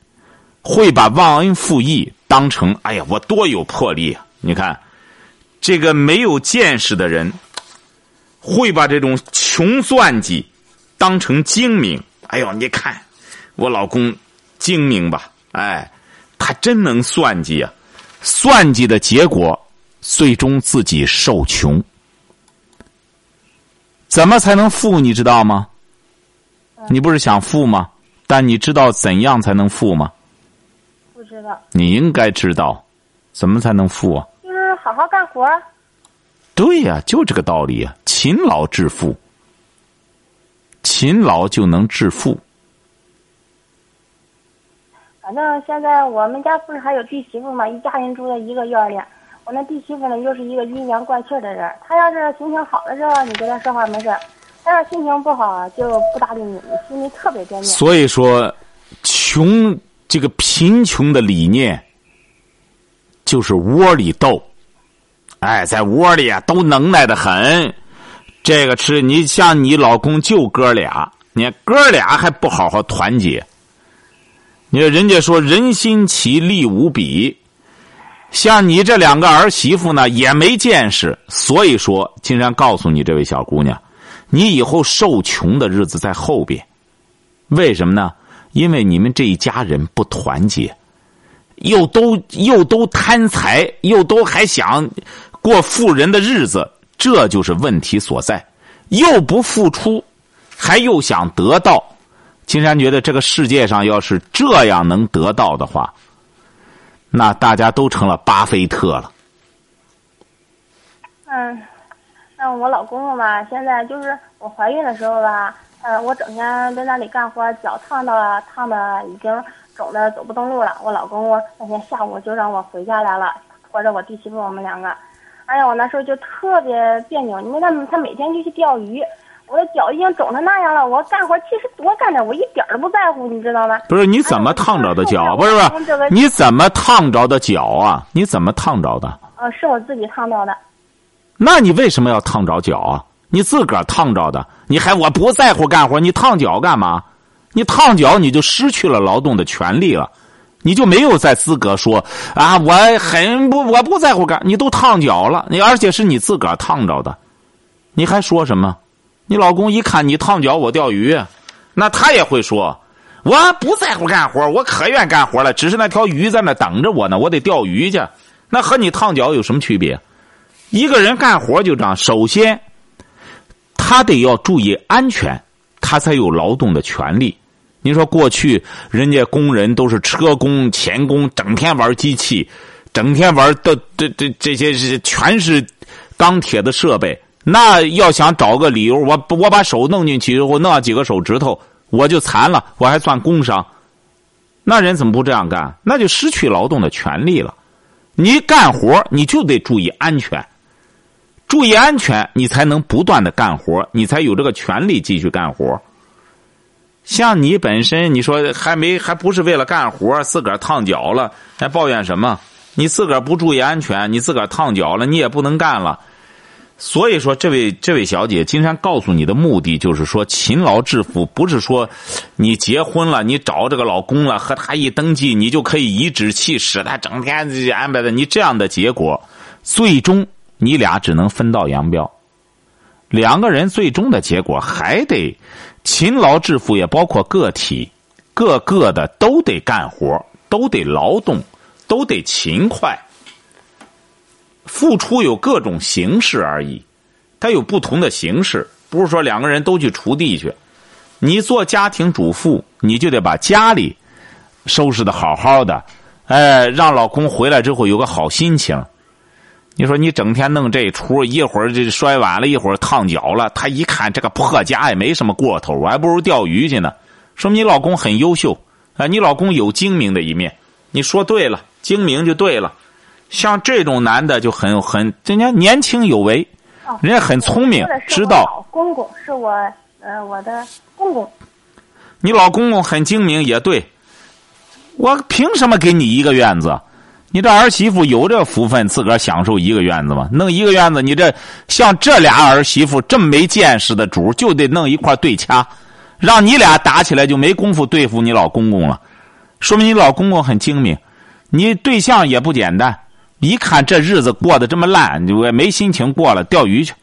会把忘恩负义当成哎呀，我多有魄力啊！你看，这个没有见识的人，会把这种穷算计当成精明。哎呦，你看我老公精明吧？哎，他真能算计啊！算计的结果，最终自己受穷。怎么才能富？你知道吗？你不是想富吗？但你知道怎样才能富吗？不知道。你应该知道，怎么才能富啊？就是好好干活。对呀，就这个道理啊！勤劳致富，勤劳就能致富。反正现在我们家不是还有弟媳妇吗？一家人住在一个院里。我那弟媳妇呢，又是一个阴阳怪气的人。她要是心情好的时候，你跟她说话没事她要心情不好，就不搭理你，你心里特别别扭。所以说，穷这个贫穷的理念，就是窝里斗。哎，在窝里啊，都能耐的很。这个吃你像你老公就哥俩，你哥俩还不好好团结。你说人家说人心齐，力无比。像你这两个儿媳妇呢，也没见识，所以说，竟然告诉你这位小姑娘，你以后受穷的日子在后边。为什么呢？因为你们这一家人不团结，又都又都贪财，又都还想过富人的日子，这就是问题所在。又不付出，还又想得到，金山觉得这个世界上要是这样能得到的话。那大家都成了巴菲特了。嗯，那我老公公吧，现在就是我怀孕的时候吧，呃，我整天在那里干活，脚烫到了，烫的已经肿的走不动路了。我老公公那天下午就让我回家来了，拖着我弟媳妇我们两个。哎呀，我那时候就特别别扭，因为他他每天就去钓鱼。我的脚已经肿成那样了，我干活其实多干点，我一点都不在乎，你知道吗？不是你怎么烫着的脚？不是不是，你怎么烫着的脚啊？你怎么烫着的？呃，是我自己烫着的。那你为什么要烫着脚啊？你自个儿烫着的，你还我不在乎干活，你烫脚干嘛？你烫脚你就失去了劳动的权利了，你就没有再资格说啊，我很不我不在乎干，你都烫脚了，你而且是你自个儿烫着的，你还说什么？你老公一看你烫脚，我钓鱼，那他也会说，我不在乎干活，我可愿干活了，只是那条鱼在那等着我呢，我得钓鱼去。那和你烫脚有什么区别？一个人干活就这样，首先，他得要注意安全，他才有劳动的权利。你说过去人家工人都是车工、钳工，整天玩机器，整天玩的这这这些是全是钢铁的设备。那要想找个理由，我我把手弄进去，我弄几个手指头，我就残了，我还算工伤。那人怎么不这样干？那就失去劳动的权利了。你干活你就得注意安全，注意安全，你才能不断的干活，你才有这个权利继续干活。像你本身，你说还没还不是为了干活，自个儿烫脚了，还抱怨什么？你自个儿不注意安全，你自个儿烫脚了，你也不能干了。所以说，这位这位小姐，金山告诉你的目的就是说，勤劳致富，不是说你结婚了，你找这个老公了，和他一登记，你就可以颐指气使，他整天安排的你这样的结果，最终你俩只能分道扬镳。两个人最终的结果还得勤劳致富，也包括个体，各个的都得干活，都得劳动，都得勤快。付出有各种形式而已，它有不同的形式，不是说两个人都去锄地去。你做家庭主妇，你就得把家里收拾的好好的，哎，让老公回来之后有个好心情。你说你整天弄这出，一会儿这摔碗了，一会儿烫脚了，他一看这个破家也没什么过头，我还不如钓鱼去呢。说明你老公很优秀啊，你老公有精明的一面。你说对了，精明就对了。像这种男的就很很，人家年轻有为，人家很聪明，知道。公公是我呃我的公公。你老公公很精明也对，我凭什么给你一个院子？你这儿媳妇有这福分，自个儿享受一个院子吗？弄一个院子，你这像这俩儿媳妇这么没见识的主，就得弄一块对掐，让你俩打起来就没工夫对付你老公公了。说明你老公公很精明。你对象也不简单，一看这日子过得这么烂，我也没心情过了，钓鱼去。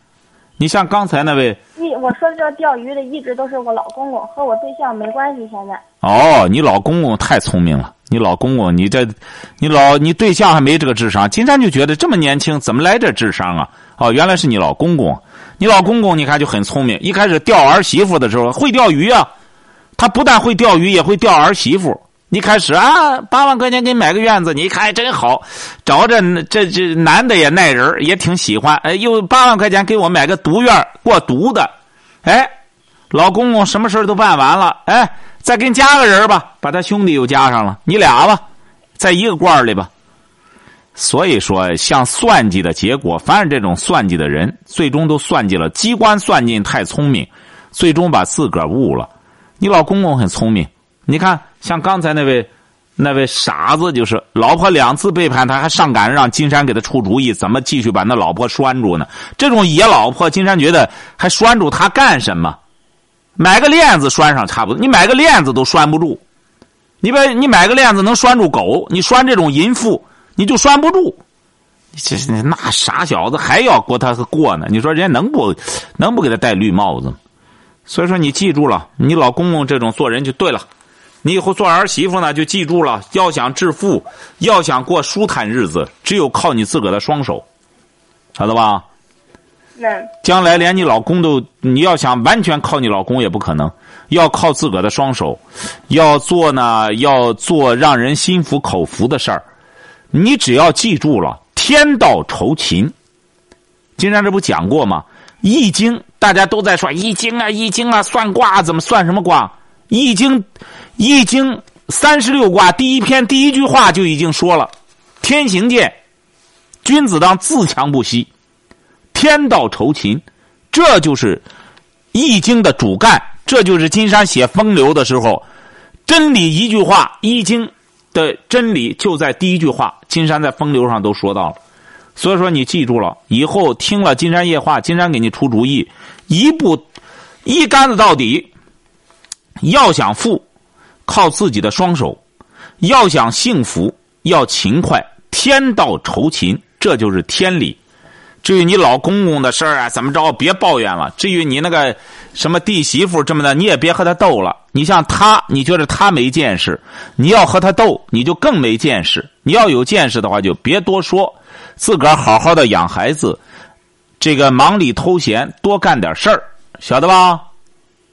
你像刚才那位，你我说的这钓鱼的一直都是我老公公，和我对象没关系。现在哦，你老公公太聪明了，你老公公，你这，你老你对象还没这个智商。金山就觉得这么年轻，怎么来这智商啊？哦，原来是你老公公，你老公公你看就很聪明，一开始钓儿媳妇的时候会钓鱼啊，他不但会钓鱼，也会钓儿媳妇。一开始啊，八万块钱给你买个院子，你一看还真好，找着这这男的也耐人，也挺喜欢。哎，又八万块钱给我买个独院过独的，哎，老公公什么事都办完了，哎，再给你加个人吧，把他兄弟又加上了，你俩吧，在一个罐里吧。所以说，像算计的结果，凡是这种算计的人，最终都算计了。机关算尽太聪明，最终把自个儿误了。你老公公很聪明。你看，像刚才那位，那位傻子，就是老婆两次背叛他，还上赶着让金山给他出主意，怎么继续把那老婆拴住呢？这种野老婆，金山觉得还拴住他干什么？买个链子拴上差不多，你买个链子都拴不住。你把你买个链子能拴住狗，你拴这种淫妇，你就拴不住。这那傻小子还要过他过呢？你说人家能不能不给他戴绿帽子？所以说你记住了，你老公公这种做人就对了。你以后做儿媳妇呢，就记住了，要想致富，要想过舒坦日子，只有靠你自个儿的双手，晓得吧？嗯。将来连你老公都，你要想完全靠你老公也不可能，要靠自个儿的双手，要做呢，要做让人心服口服的事儿。你只要记住了，天道酬勤。金山这不讲过吗？易经大家都在说易经啊，易经啊，算卦怎么算什么卦？易经。易经三十六卦第一篇第一句话就已经说了：“天行健，君子当自强不息，天道酬勤。”这就是易经的主干，这就是金山写风流的时候，真理一句话，易经的真理就在第一句话。金山在风流上都说到了，所以说你记住了，以后听了金山夜话，金山给你出主意，一步一竿子到底。要想富。靠自己的双手，要想幸福，要勤快。天道酬勤，这就是天理。至于你老公公的事儿啊，怎么着，别抱怨了。至于你那个什么弟媳妇这么的，你也别和他斗了。你像他，你觉得他没见识，你要和他斗，你就更没见识。你要有见识的话，就别多说，自个儿好好的养孩子，这个忙里偷闲，多干点事儿，晓得吧？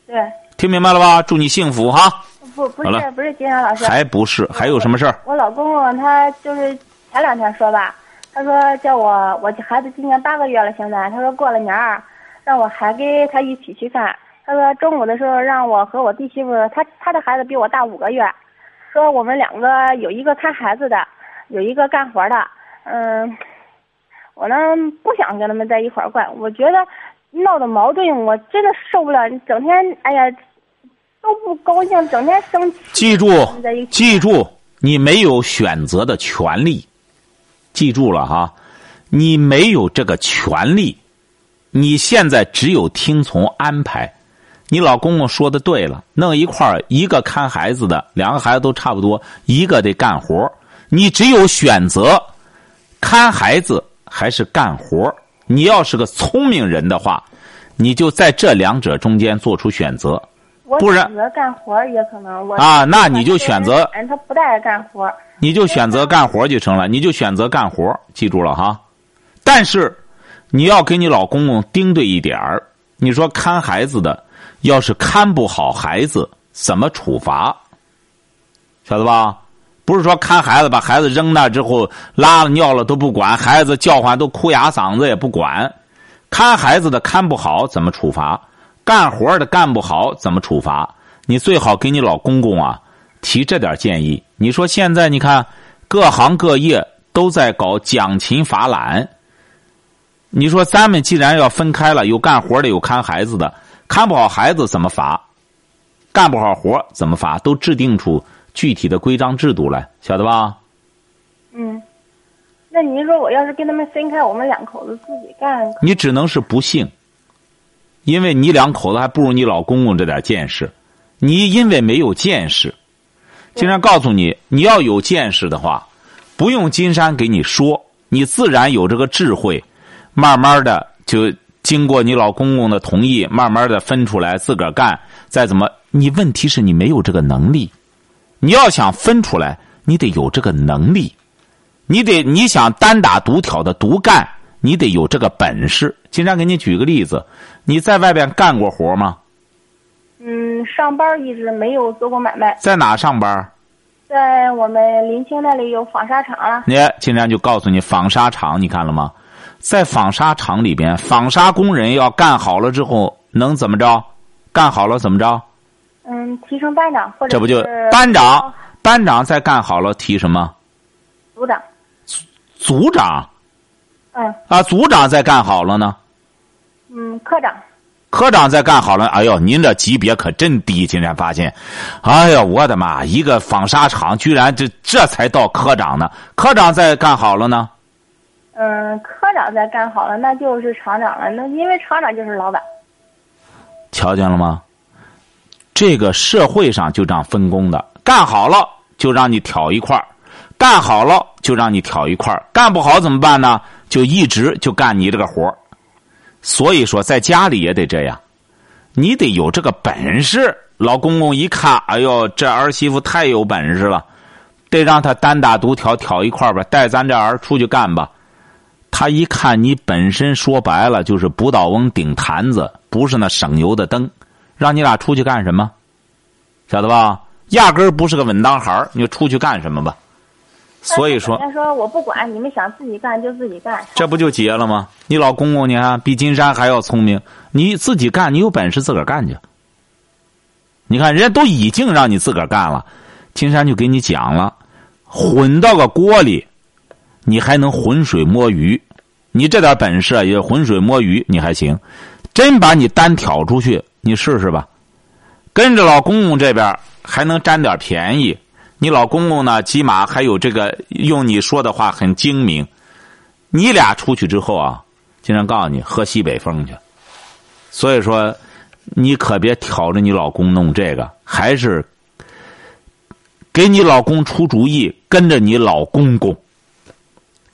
对。听明白了吧？祝你幸福哈。不不是不是金山老师，还不是还有什么事儿？我老公公他就是前两天说吧，他说叫我我孩子今年八个月了，现在他说过了年儿，让我还跟他一起去看。他说中午的时候让我和我弟媳妇，他他的孩子比我大五个月，说我们两个有一个看孩子的，有一个干活的。嗯，我呢不想跟他们在一块儿过，我觉得闹的矛盾，我真的受不了。整天哎呀。都不高兴，整天生气。记住，记住，你没有选择的权利。记住了哈，你没有这个权利。你现在只有听从安排。你老公公说的对了，弄一块儿，一个看孩子的，两个孩子都差不多，一个得干活你只有选择看孩子还是干活你要是个聪明人的话，你就在这两者中间做出选择。不然选择干活也可能我啊，那你就选择，他不带干活，你就选择干活就成了，你就选择干活，记住了哈。但是你要给你老公公盯对一点儿，你说看孩子的，要是看不好孩子，怎么处罚？晓得吧？不是说看孩子把孩子扔那之后拉了尿了都不管，孩子叫唤都哭哑嗓子也不管，看孩子的看不好怎么处罚？干活的干不好怎么处罚？你最好给你老公公啊提这点建议。你说现在你看各行各业都在搞奖勤罚懒。你说咱们既然要分开了，有干活的，有看孩子的，看不好孩子怎么罚？干不好活怎么罚？都制定出具体的规章制度来，晓得吧？嗯，那您说我要是跟他们分开，我们两口子自己干？你只能是不幸。因为你两口子还不如你老公公这点见识，你因为没有见识，金山告诉你，你要有见识的话，不用金山给你说，你自然有这个智慧，慢慢的就经过你老公公的同意，慢慢的分出来自个儿干，再怎么，你问题是你没有这个能力，你要想分出来，你得有这个能力，你得你想单打独挑的独干，你得有这个本事。金山给你举个例子，你在外边干过活吗？嗯，上班一直没有做过买卖，在哪上班？在我们临清那里有纺纱厂了。你金山就告诉你，纺纱厂你看了吗？在纺纱厂里边，纺纱工人要干好了之后能怎么着？干好了怎么着？嗯，提升班长或者这不就班长？班长再干好了提什么？组长。组长。嗯。啊，组长再干好了呢？嗯，科长。科长再干好了，哎呦，您这级别可真低！竟然发现，哎呦，我的妈！一个纺纱厂居然这这才到科长呢。科长再干好了呢？嗯，科长再干好了，那就是厂长了。那因为厂长就是老板。瞧见了吗？这个社会上就这样分工的，干好了就让你挑一块干好了就让你挑一块干不好怎么办呢？就一直就干你这个活所以说，在家里也得这样，你得有这个本事。老公公一看，哎呦，这儿媳妇太有本事了，得让他单打独挑挑一块吧，带咱这儿出去干吧。他一看你本身说白了就是不倒翁顶坛子，不是那省油的灯，让你俩出去干什么？晓得吧？压根儿不是个稳当孩儿，你就出去干什么吧？所以说，他说我不管，你们想自己干就自己干。这不就结了吗？你老公公，你看比金山还要聪明，你自己干，你有本事自个儿干去。你看人家都已经让你自个儿干了，金山就给你讲了，混到个锅里，你还能浑水摸鱼，你这点本事也浑水摸鱼，你还行。真把你单挑出去，你试试吧，跟着老公公这边还能占点便宜。你老公公呢？起码还有这个用你说的话很精明。你俩出去之后啊，经常告诉你喝西北风去。所以说，你可别挑着你老公弄这个，还是给你老公出主意，跟着你老公公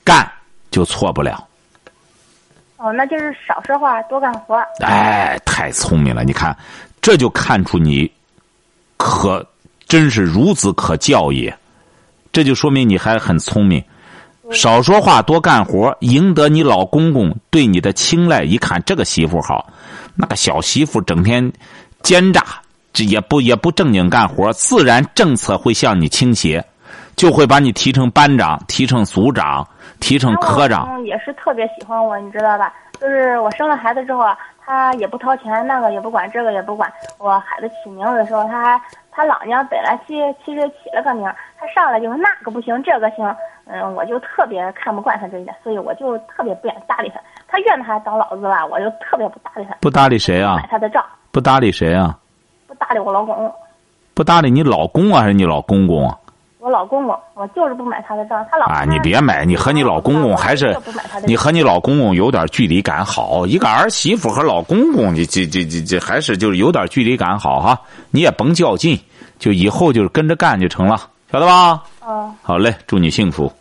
干，就错不了。哦，那就是少说话，多干活。哎，太聪明了！你看，这就看出你可。真是孺子可教也，这就说明你还很聪明。少说话，多干活，赢得你老公公对你的青睐。一看这个媳妇好，那个小媳妇整天奸诈，这也不也不正经干活，自然政策会向你倾斜，就会把你提成班长，提成组长，提成科长。也是特别喜欢我，你知道吧？就是我生了孩子之后啊，他也不掏钱，那个也不管，这个也不管。我孩子起名字的时候，他还。他老娘本来其其实起了个名，他上来就说那个不行，这个行，嗯，我就特别看不惯他这一点，所以我就特别不愿搭理他。他怨他当老子吧，我就特别不搭理他。不搭理谁啊？买他的账。不搭理谁啊？不搭理我老公。不搭理你老公啊，还是你老公公啊？我老公公，我就是不买他的账。他老啊，你别买，你和你老公公还是你和你老公公有点距离感好。一个儿媳妇和老公公，你这这这这还是就是有点距离感好哈。你也甭较劲，就以后就是跟着干就成了，晓得吧？嗯。好嘞，祝你幸福。